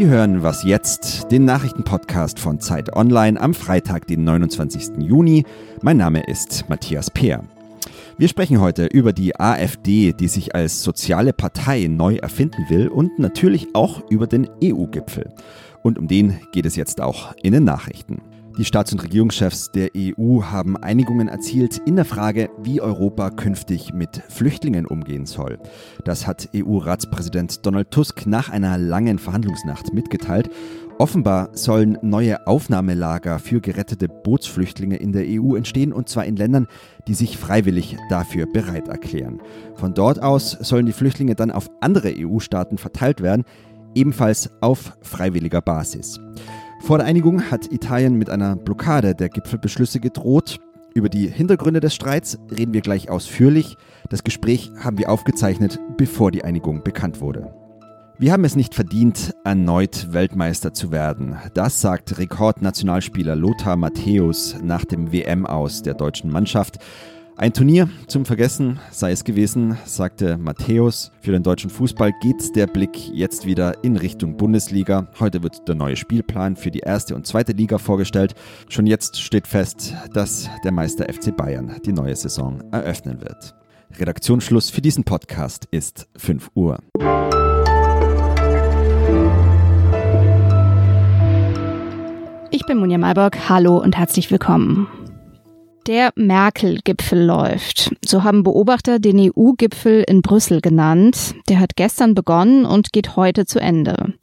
Sie hören Was jetzt, den Nachrichtenpodcast von Zeit Online am Freitag, den 29. Juni. Mein Name ist Matthias Peer. Wir sprechen heute über die AfD, die sich als soziale Partei neu erfinden will und natürlich auch über den EU-Gipfel. Und um den geht es jetzt auch in den Nachrichten. Die Staats- und Regierungschefs der EU haben Einigungen erzielt in der Frage, wie Europa künftig mit Flüchtlingen umgehen soll. Das hat EU-Ratspräsident Donald Tusk nach einer langen Verhandlungsnacht mitgeteilt. Offenbar sollen neue Aufnahmelager für gerettete Bootsflüchtlinge in der EU entstehen, und zwar in Ländern, die sich freiwillig dafür bereit erklären. Von dort aus sollen die Flüchtlinge dann auf andere EU-Staaten verteilt werden, ebenfalls auf freiwilliger Basis. Vor der Einigung hat Italien mit einer Blockade der Gipfelbeschlüsse gedroht. Über die Hintergründe des Streits reden wir gleich ausführlich. Das Gespräch haben wir aufgezeichnet, bevor die Einigung bekannt wurde. Wir haben es nicht verdient, erneut Weltmeister zu werden. Das sagt Rekordnationalspieler Lothar Matthäus nach dem WM aus der deutschen Mannschaft. Ein Turnier zum Vergessen sei es gewesen, sagte Matthäus. Für den deutschen Fußball geht der Blick jetzt wieder in Richtung Bundesliga. Heute wird der neue Spielplan für die erste und zweite Liga vorgestellt. Schon jetzt steht fest, dass der Meister FC Bayern die neue Saison eröffnen wird. Redaktionsschluss für diesen Podcast ist 5 Uhr. Ich bin Munja Malborg. Hallo und herzlich willkommen. Der Merkel-Gipfel läuft. So haben Beobachter den EU-Gipfel in Brüssel genannt. Der hat gestern begonnen und geht heute zu Ende.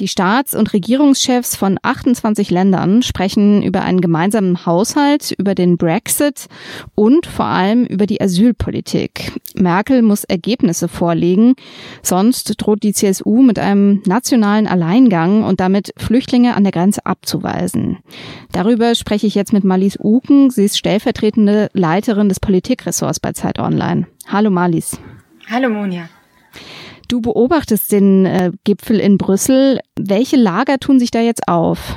Die Staats- und Regierungschefs von 28 Ländern sprechen über einen gemeinsamen Haushalt, über den Brexit und vor allem über die Asylpolitik. Merkel muss Ergebnisse vorlegen, sonst droht die CSU mit einem nationalen Alleingang und damit Flüchtlinge an der Grenze abzuweisen. Darüber spreche ich jetzt mit Marlies Uken. Sie ist stellvertretende Leiterin des Politikressorts bei Zeit Online. Hallo Marlies. Hallo Monja. Du beobachtest den äh, Gipfel in Brüssel. Welche Lager tun sich da jetzt auf?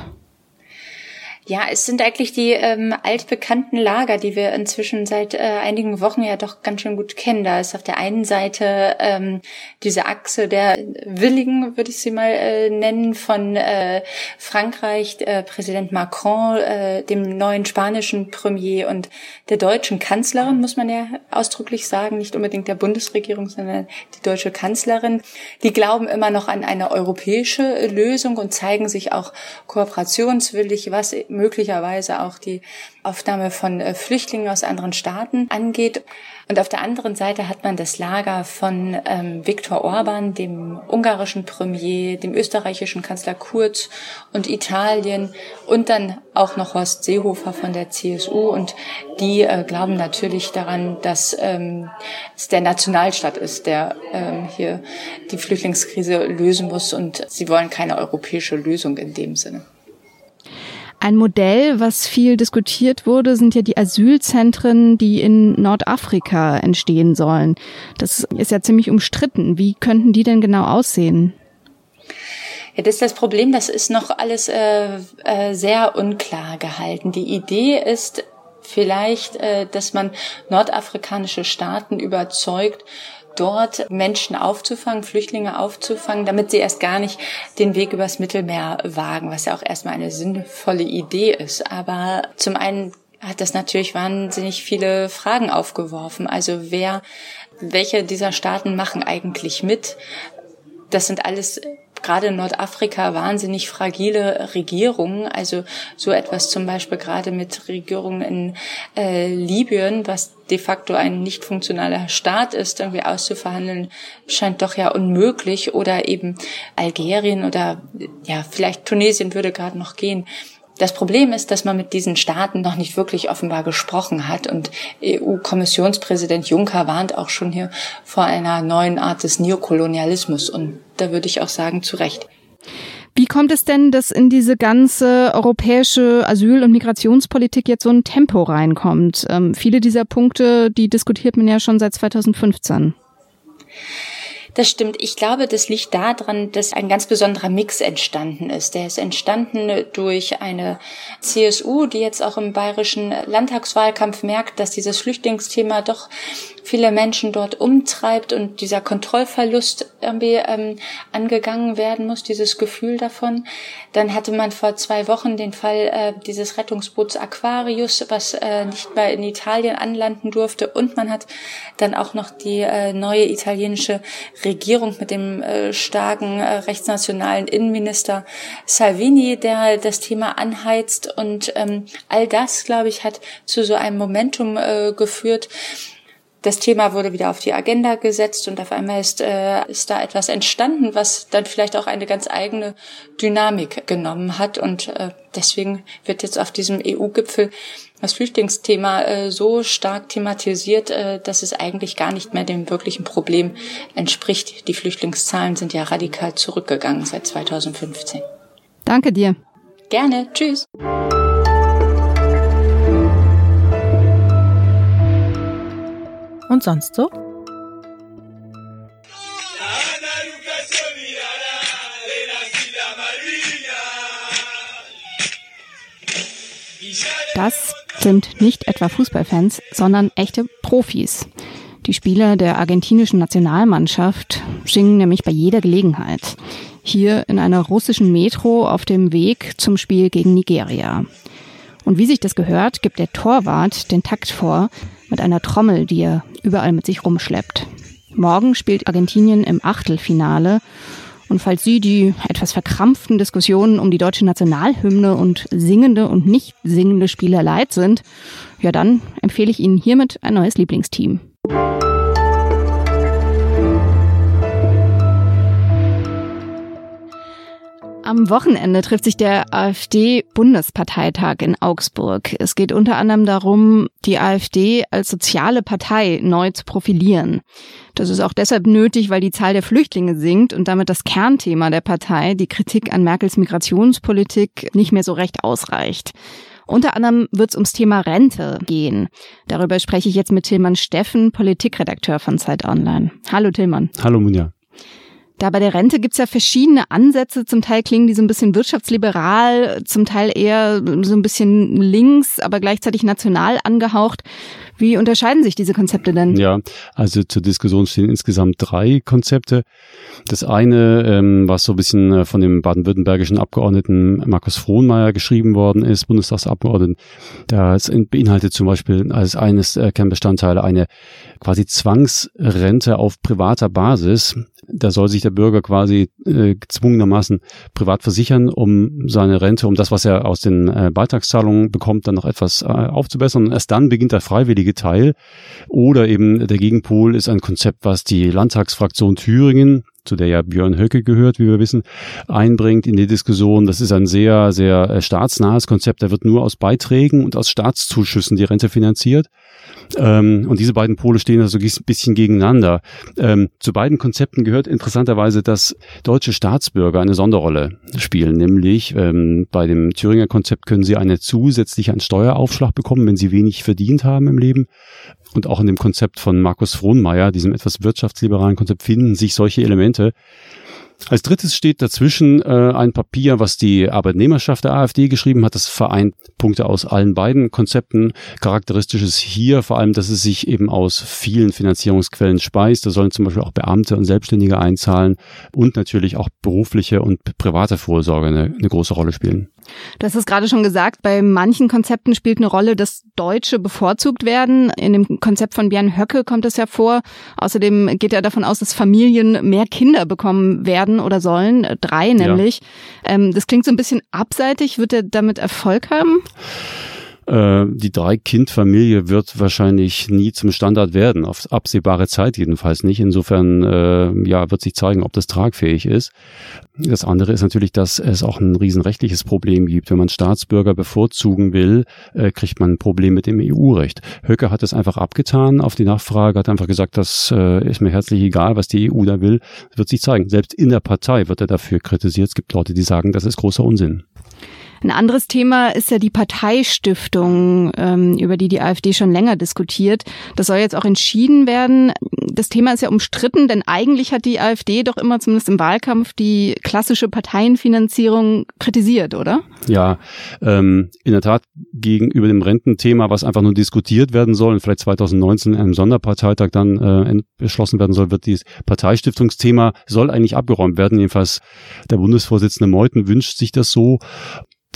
Ja, es sind eigentlich die ähm, altbekannten Lager, die wir inzwischen seit äh, einigen Wochen ja doch ganz schön gut kennen. Da ist auf der einen Seite ähm, diese Achse der Willigen, würde ich sie mal äh, nennen, von äh, Frankreich, äh, Präsident Macron, äh, dem neuen spanischen Premier und der deutschen Kanzlerin, muss man ja ausdrücklich sagen, nicht unbedingt der Bundesregierung, sondern die deutsche Kanzlerin. Die glauben immer noch an eine europäische Lösung und zeigen sich auch kooperationswillig, was möglicherweise auch die Aufnahme von äh, Flüchtlingen aus anderen Staaten angeht. Und auf der anderen Seite hat man das Lager von ähm, Viktor Orban, dem ungarischen Premier, dem österreichischen Kanzler Kurz und Italien und dann auch noch Horst Seehofer von der CSU. Und die äh, glauben natürlich daran, dass ähm, es der Nationalstaat ist, der ähm, hier die Flüchtlingskrise lösen muss. Und sie wollen keine europäische Lösung in dem Sinne. Ein Modell, was viel diskutiert wurde, sind ja die Asylzentren, die in Nordafrika entstehen sollen. Das ist ja ziemlich umstritten. Wie könnten die denn genau aussehen? Ja, das ist das Problem, das ist noch alles äh, äh, sehr unklar gehalten. Die Idee ist vielleicht, äh, dass man nordafrikanische Staaten überzeugt, dort Menschen aufzufangen, Flüchtlinge aufzufangen, damit sie erst gar nicht den Weg übers Mittelmeer wagen, was ja auch erstmal eine sinnvolle Idee ist. Aber zum einen hat das natürlich wahnsinnig viele Fragen aufgeworfen. Also wer, welche dieser Staaten machen eigentlich mit? Das sind alles gerade in Nordafrika wahnsinnig fragile Regierungen. Also so etwas zum Beispiel gerade mit Regierungen in äh, Libyen, was de facto ein nicht funktionaler Staat ist, irgendwie auszuverhandeln, scheint doch ja unmöglich. Oder eben Algerien oder ja, vielleicht Tunesien würde gerade noch gehen. Das Problem ist, dass man mit diesen Staaten noch nicht wirklich offenbar gesprochen hat und EU-Kommissionspräsident Juncker warnt auch schon hier vor einer neuen Art des Neokolonialismus und da würde ich auch sagen, zu Recht. Wie kommt es denn, dass in diese ganze europäische Asyl- und Migrationspolitik jetzt so ein Tempo reinkommt? Ähm, viele dieser Punkte, die diskutiert man ja schon seit 2015. Das stimmt. Ich glaube, das liegt daran, dass ein ganz besonderer Mix entstanden ist. Der ist entstanden durch eine CSU, die jetzt auch im bayerischen Landtagswahlkampf merkt, dass dieses Flüchtlingsthema doch viele Menschen dort umtreibt und dieser Kontrollverlust irgendwie ähm, angegangen werden muss, dieses Gefühl davon. Dann hatte man vor zwei Wochen den Fall äh, dieses Rettungsboots Aquarius, was äh, nicht mehr in Italien anlanden durfte. Und man hat dann auch noch die äh, neue italienische Regierung mit dem äh, starken äh, rechtsnationalen Innenminister Salvini, der das Thema anheizt. Und ähm, all das, glaube ich, hat zu so einem Momentum äh, geführt, das Thema wurde wieder auf die Agenda gesetzt und auf einmal ist, äh, ist da etwas entstanden, was dann vielleicht auch eine ganz eigene Dynamik genommen hat. Und äh, deswegen wird jetzt auf diesem EU-Gipfel das Flüchtlingsthema äh, so stark thematisiert, äh, dass es eigentlich gar nicht mehr dem wirklichen Problem entspricht. Die Flüchtlingszahlen sind ja radikal zurückgegangen seit 2015. Danke dir. Gerne. Tschüss. Und sonst so? Das sind nicht etwa Fußballfans, sondern echte Profis. Die Spieler der argentinischen Nationalmannschaft singen nämlich bei jeder Gelegenheit. Hier in einer russischen Metro auf dem Weg zum Spiel gegen Nigeria. Und wie sich das gehört, gibt der Torwart den Takt vor mit einer Trommel, die er überall mit sich rumschleppt. Morgen spielt Argentinien im Achtelfinale. Und falls Sie die etwas verkrampften Diskussionen um die deutsche Nationalhymne und singende und nicht singende Spieler leid sind, ja dann empfehle ich Ihnen hiermit ein neues Lieblingsteam. Am Wochenende trifft sich der AfD-Bundesparteitag in Augsburg. Es geht unter anderem darum, die AfD als soziale Partei neu zu profilieren. Das ist auch deshalb nötig, weil die Zahl der Flüchtlinge sinkt und damit das Kernthema der Partei, die Kritik an Merkels Migrationspolitik, nicht mehr so recht ausreicht. Unter anderem wird es ums Thema Rente gehen. Darüber spreche ich jetzt mit Tilman Steffen, Politikredakteur von Zeit Online. Hallo Tilman. Hallo Munja. Da bei der Rente gibt's ja verschiedene Ansätze. Zum Teil klingen die so ein bisschen wirtschaftsliberal, zum Teil eher so ein bisschen links, aber gleichzeitig national angehaucht. Wie unterscheiden sich diese Konzepte denn? Ja, also zur Diskussion stehen insgesamt drei Konzepte. Das eine, ähm, was so ein bisschen äh, von dem baden-württembergischen Abgeordneten Markus Frohnmeier geschrieben worden ist, Bundestagsabgeordneten, das beinhaltet zum Beispiel als eines äh, Kernbestandteile eine quasi Zwangsrente auf privater Basis. Da soll sich der Bürger quasi äh, gezwungenermaßen privat versichern, um seine Rente, um das, was er aus den äh, Beitragszahlungen bekommt, dann noch etwas äh, aufzubessern. Und erst dann beginnt der freiwillige Teil. Oder eben der Gegenpol ist ein Konzept, was die Landtagsfraktion Thüringen zu der ja Björn Höcke gehört, wie wir wissen, einbringt in die Diskussion. Das ist ein sehr, sehr äh, staatsnahes Konzept. Da wird nur aus Beiträgen und aus Staatszuschüssen die Rente finanziert. Ähm, und diese beiden Pole stehen also ein bisschen gegeneinander. Ähm, zu beiden Konzepten gehört interessanterweise, dass deutsche Staatsbürger eine Sonderrolle spielen. Nämlich ähm, bei dem Thüringer Konzept können sie eine zusätzliche Steueraufschlag bekommen, wenn sie wenig verdient haben im Leben. Und auch in dem Konzept von Markus Frohnmeier, diesem etwas wirtschaftsliberalen Konzept, finden sich solche Elemente. Als drittes steht dazwischen äh, ein Papier, was die Arbeitnehmerschaft der AfD geschrieben hat. Das vereint Punkte aus allen beiden Konzepten. Charakteristisch ist hier vor allem, dass es sich eben aus vielen Finanzierungsquellen speist. Da sollen zum Beispiel auch Beamte und Selbstständige einzahlen und natürlich auch berufliche und private Vorsorge eine, eine große Rolle spielen. Du hast es gerade schon gesagt, bei manchen Konzepten spielt eine Rolle, dass Deutsche bevorzugt werden. In dem Konzept von Björn Höcke kommt es ja vor. Außerdem geht er davon aus, dass Familien mehr Kinder bekommen werden oder sollen. Drei nämlich. Ja. Ähm, das klingt so ein bisschen abseitig. Wird er damit Erfolg haben? Äh, die Drei-Kind-Familie wird wahrscheinlich nie zum Standard werden, auf absehbare Zeit jedenfalls nicht. Insofern äh, ja, wird sich zeigen, ob das tragfähig ist. Das andere ist natürlich, dass es auch ein riesenrechtliches Problem gibt. Wenn man Staatsbürger bevorzugen will, äh, kriegt man ein Problem mit dem EU-Recht. Höcke hat es einfach abgetan auf die Nachfrage, hat einfach gesagt, das äh, ist mir herzlich egal, was die EU da will. Das wird sich zeigen. Selbst in der Partei wird er dafür kritisiert. Es gibt Leute, die sagen, das ist großer Unsinn. Ein anderes Thema ist ja die Parteistiftung, ähm, über die die AfD schon länger diskutiert. Das soll jetzt auch entschieden werden. Das Thema ist ja umstritten, denn eigentlich hat die AfD doch immer zumindest im Wahlkampf die klassische Parteienfinanzierung kritisiert, oder? Ja, ähm, in der Tat gegenüber dem Rententhema, was einfach nur diskutiert werden soll und vielleicht 2019 in einem Sonderparteitag dann äh, beschlossen werden soll, wird dieses Parteistiftungsthema soll eigentlich abgeräumt werden. Jedenfalls der Bundesvorsitzende Meuthen wünscht sich das so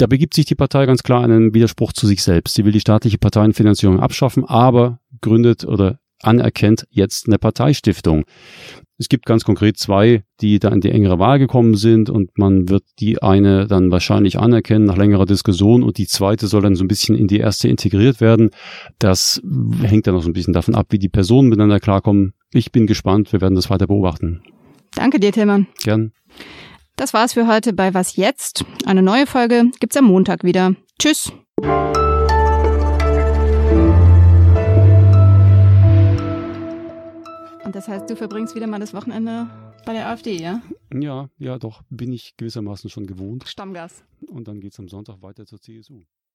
da begibt sich die Partei ganz klar einen Widerspruch zu sich selbst. Sie will die staatliche Parteienfinanzierung abschaffen, aber gründet oder anerkennt jetzt eine Parteistiftung. Es gibt ganz konkret zwei, die da in die engere Wahl gekommen sind und man wird die eine dann wahrscheinlich anerkennen nach längerer Diskussion und die zweite soll dann so ein bisschen in die erste integriert werden. Das hängt dann noch so ein bisschen davon ab, wie die Personen miteinander klarkommen. Ich bin gespannt, wir werden das weiter beobachten. Danke dir, Tillmann. Gern. Das war's für heute bei Was jetzt? Eine neue Folge gibt's am Montag wieder. Tschüss. Und das heißt, du verbringst wieder mal das Wochenende bei der AfD, ja? Ja, ja, doch, bin ich gewissermaßen schon gewohnt. Stammgast. Und dann geht's am Sonntag weiter zur CSU.